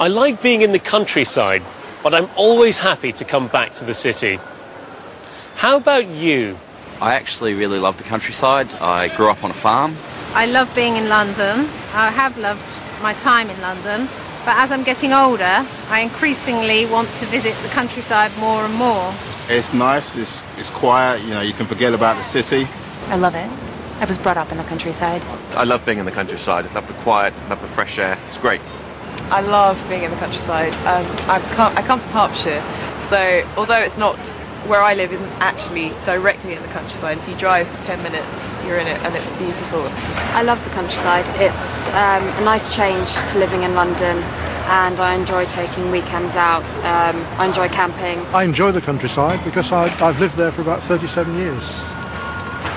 I like being in the countryside, but I'm always happy to come back to the city. How about you? I actually really love the countryside. I grew up on a farm. I love being in London. I have loved my time in London. But as I'm getting older, I increasingly want to visit the countryside more and more. It's nice, it's, it's quiet, you know, you can forget about the city. I love it. I was brought up in the countryside. I love being in the countryside. I love the quiet, I love the fresh air. It's great. I love being in the countryside. Um, I've come, I come from Hertfordshire, so although it's not where I live isn't actually directly in the countryside. If you drive 10 minutes, you're in it and it's beautiful. I love the countryside. It's um, a nice change to living in London and I enjoy taking weekends out. Um, I enjoy camping. I enjoy the countryside because I, have lived there for about 37 years.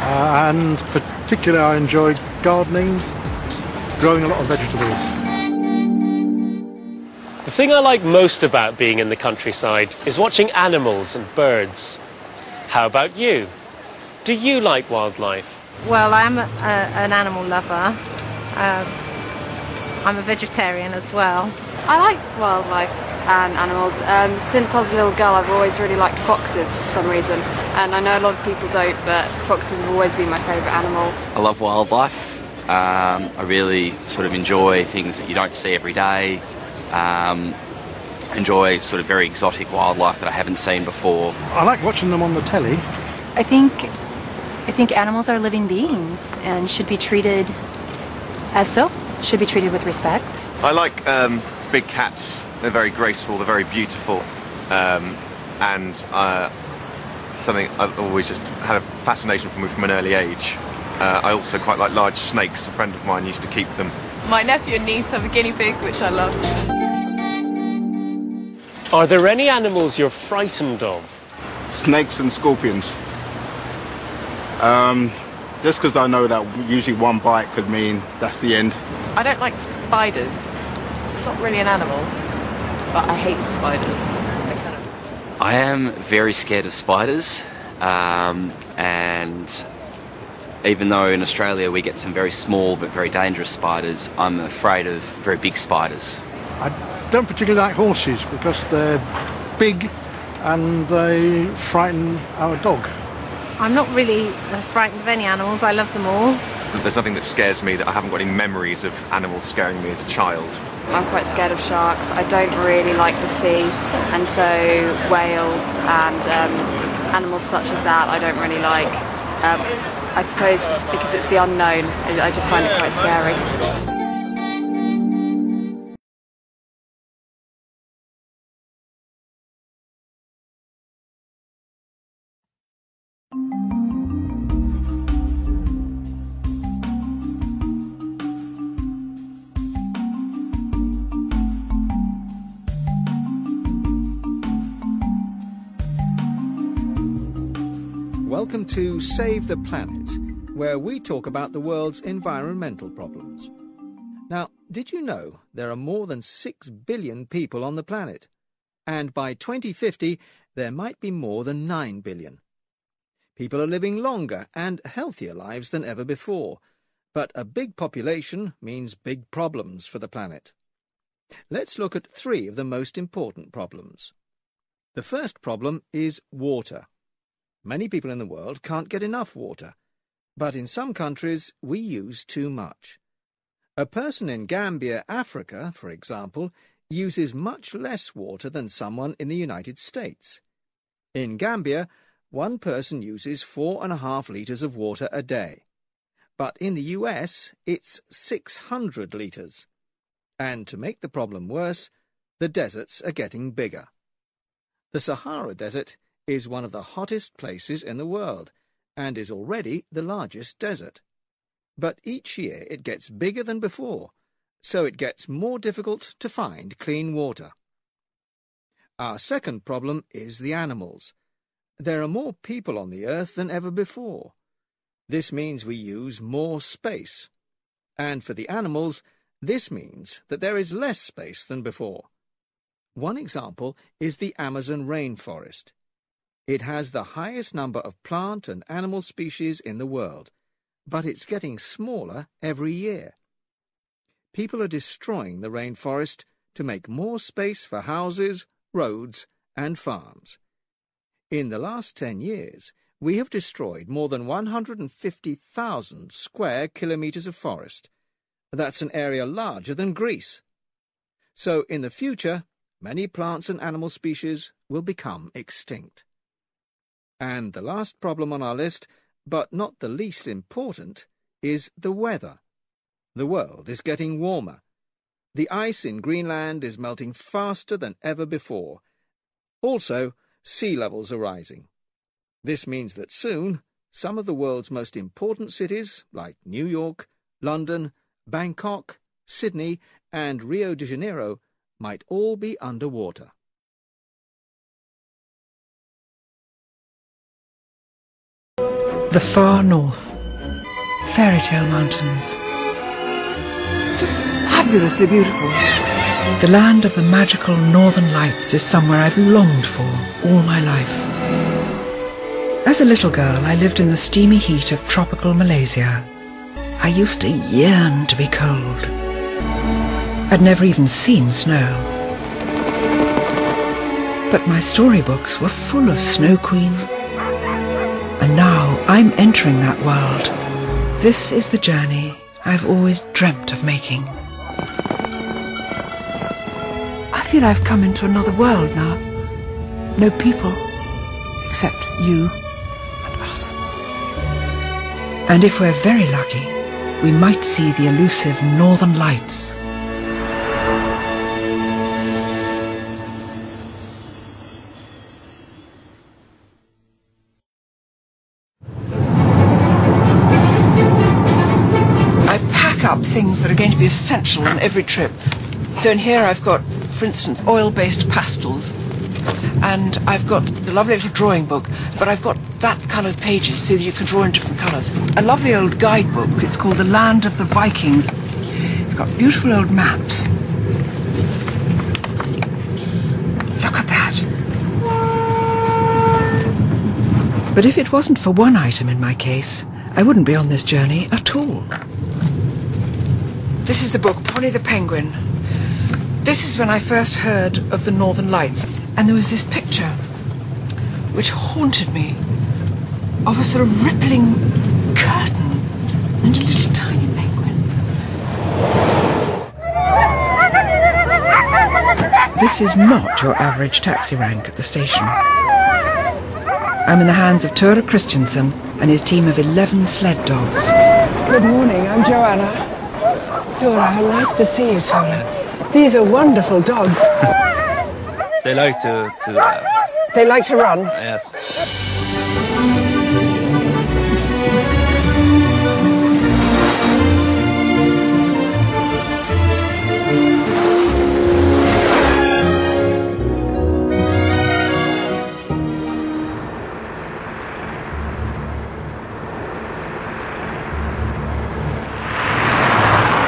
Uh, and particularly I enjoy gardening, growing a lot of vegetables. The thing I like most about being in the countryside is watching animals and birds. How about you? Do you like wildlife? Well, I'm a, a, an animal lover. Um, I'm a vegetarian as well. I like wildlife and animals. Um, since I was a little girl, I've always really liked foxes for some reason. And I know a lot of people don't, but foxes have always been my favourite animal. I love wildlife. Um, I really sort of enjoy things that you don't see every day. Um, enjoy sort of very exotic wildlife that I haven't seen before. I like watching them on the telly. I think I think animals are living beings and should be treated as so. Should be treated with respect. I like um, big cats. They're very graceful. They're very beautiful, um, and uh, something I've always just had a fascination for me from an early age. Uh, I also quite like large snakes. A friend of mine used to keep them. My nephew and niece have a guinea pig, which I love. Are there any animals you're frightened of? Snakes and scorpions. Um, just because I know that usually one bite could mean that's the end. I don't like spiders. It's not really an animal, but I hate spiders. Kind of... I am very scared of spiders, um, and even though in Australia we get some very small but very dangerous spiders, I'm afraid of very big spiders. I don't particularly like horses because they're big and they frighten our dog. I'm not really frightened of any animals. I love them all. There's nothing that scares me that I haven't got any memories of animals scaring me as a child. I'm quite scared of sharks. I don't really like the sea, and so whales and um, animals such as that I don't really like. Um, I suppose because it's the unknown, I just find it quite scary. Welcome to Save the Planet, where we talk about the world's environmental problems. Now, did you know there are more than 6 billion people on the planet? And by 2050, there might be more than 9 billion. People are living longer and healthier lives than ever before, but a big population means big problems for the planet. Let's look at three of the most important problems. The first problem is water. Many people in the world can't get enough water, but in some countries we use too much. A person in Gambia, Africa, for example, uses much less water than someone in the United States. In Gambia, one person uses four and a half litres of water a day. But in the US, it's 600 litres. And to make the problem worse, the deserts are getting bigger. The Sahara Desert is one of the hottest places in the world and is already the largest desert. But each year it gets bigger than before, so it gets more difficult to find clean water. Our second problem is the animals. There are more people on the earth than ever before. This means we use more space. And for the animals, this means that there is less space than before. One example is the Amazon rainforest. It has the highest number of plant and animal species in the world, but it's getting smaller every year. People are destroying the rainforest to make more space for houses, roads, and farms. In the last ten years, we have destroyed more than 150,000 square kilometres of forest. That's an area larger than Greece. So, in the future, many plants and animal species will become extinct. And the last problem on our list, but not the least important, is the weather. The world is getting warmer. The ice in Greenland is melting faster than ever before. Also, sea levels are rising. This means that soon, some of the world's most important cities, like New York, London, Bangkok, Sydney, and Rio de Janeiro, might all be underwater. The far north. Fairy tale mountains. It's just fabulously beautiful. The land of the magical northern lights is somewhere I've longed for all my life. As a little girl, I lived in the steamy heat of tropical Malaysia. I used to yearn to be cold. I'd never even seen snow. But my storybooks were full of snow queens. And now I'm entering that world. This is the journey I've always dreamt of making. I feel I've come into another world now. No people, except you and us. And if we're very lucky, we might see the elusive northern lights. Up things that are going to be essential on every trip. So in here I've got, for instance, oil-based pastels. And I've got the lovely little drawing book, but I've got that coloured pages so that you can draw in different colours. A lovely old guidebook, it's called The Land of the Vikings. It's got beautiful old maps. Look at that. But if it wasn't for one item in my case, I wouldn't be on this journey at all. This is the book, Ponny the Penguin. This is when I first heard of the Northern Lights, and there was this picture which haunted me of a sort of rippling curtain and a little tiny penguin. This is not your average taxi rank at the station. I'm in the hands of Tura Christensen and his team of 11 sled dogs. Good morning, I'm Joanna. Tora, how nice to see you, Tora. These are wonderful dogs. They like to, to uh, They like to run. yes.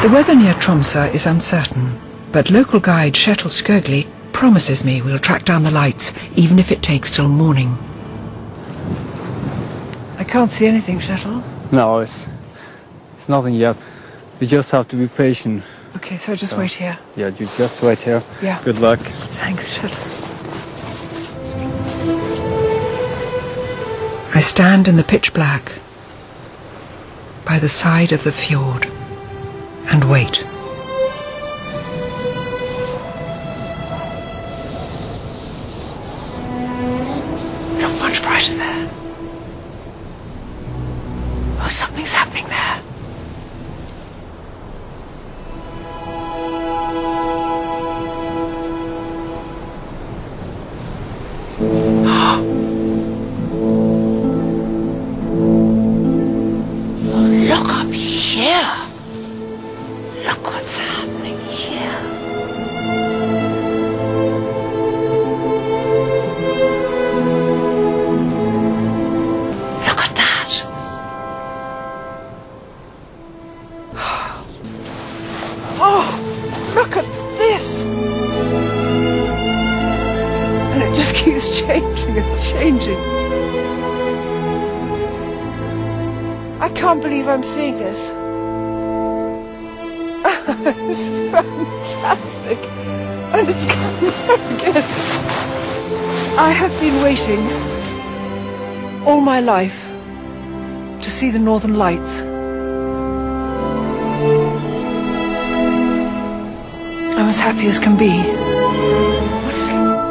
The weather near Tromsø is uncertain, but local guide Kjetil Skøgli promises me we'll track down the lights, even if it takes till morning. I can't see anything, Kjetil. No, it's it's nothing yet. We just have to be patient. Okay, so just So- wait here. Yeah, you just wait here. Yeah. Good luck. Thanks, Kjetil. I stand in the pitch black by the side of the fjord and wait. I can't believe I'm seeing this. it's fantastic. And it's coming again. I have been waiting all my life to see the Northern Lights. I'm as happy as can be.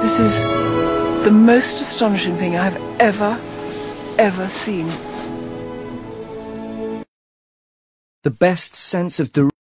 This is the most astonishing thing I've ever, ever seen. The best sense of direction